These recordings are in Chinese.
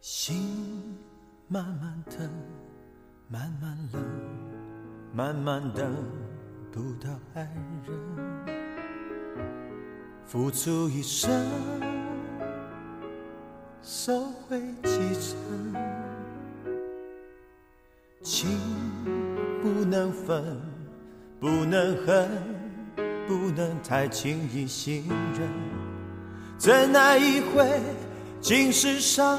心慢慢等，慢慢冷，慢慢等不到爱人，付出一生，收回几成，情不能分，不能恨，不能太轻易信任，怎奈一回尽是伤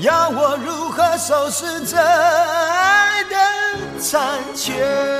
要我如何收拾这爱的残缺？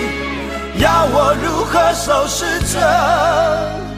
要我如何收拾这？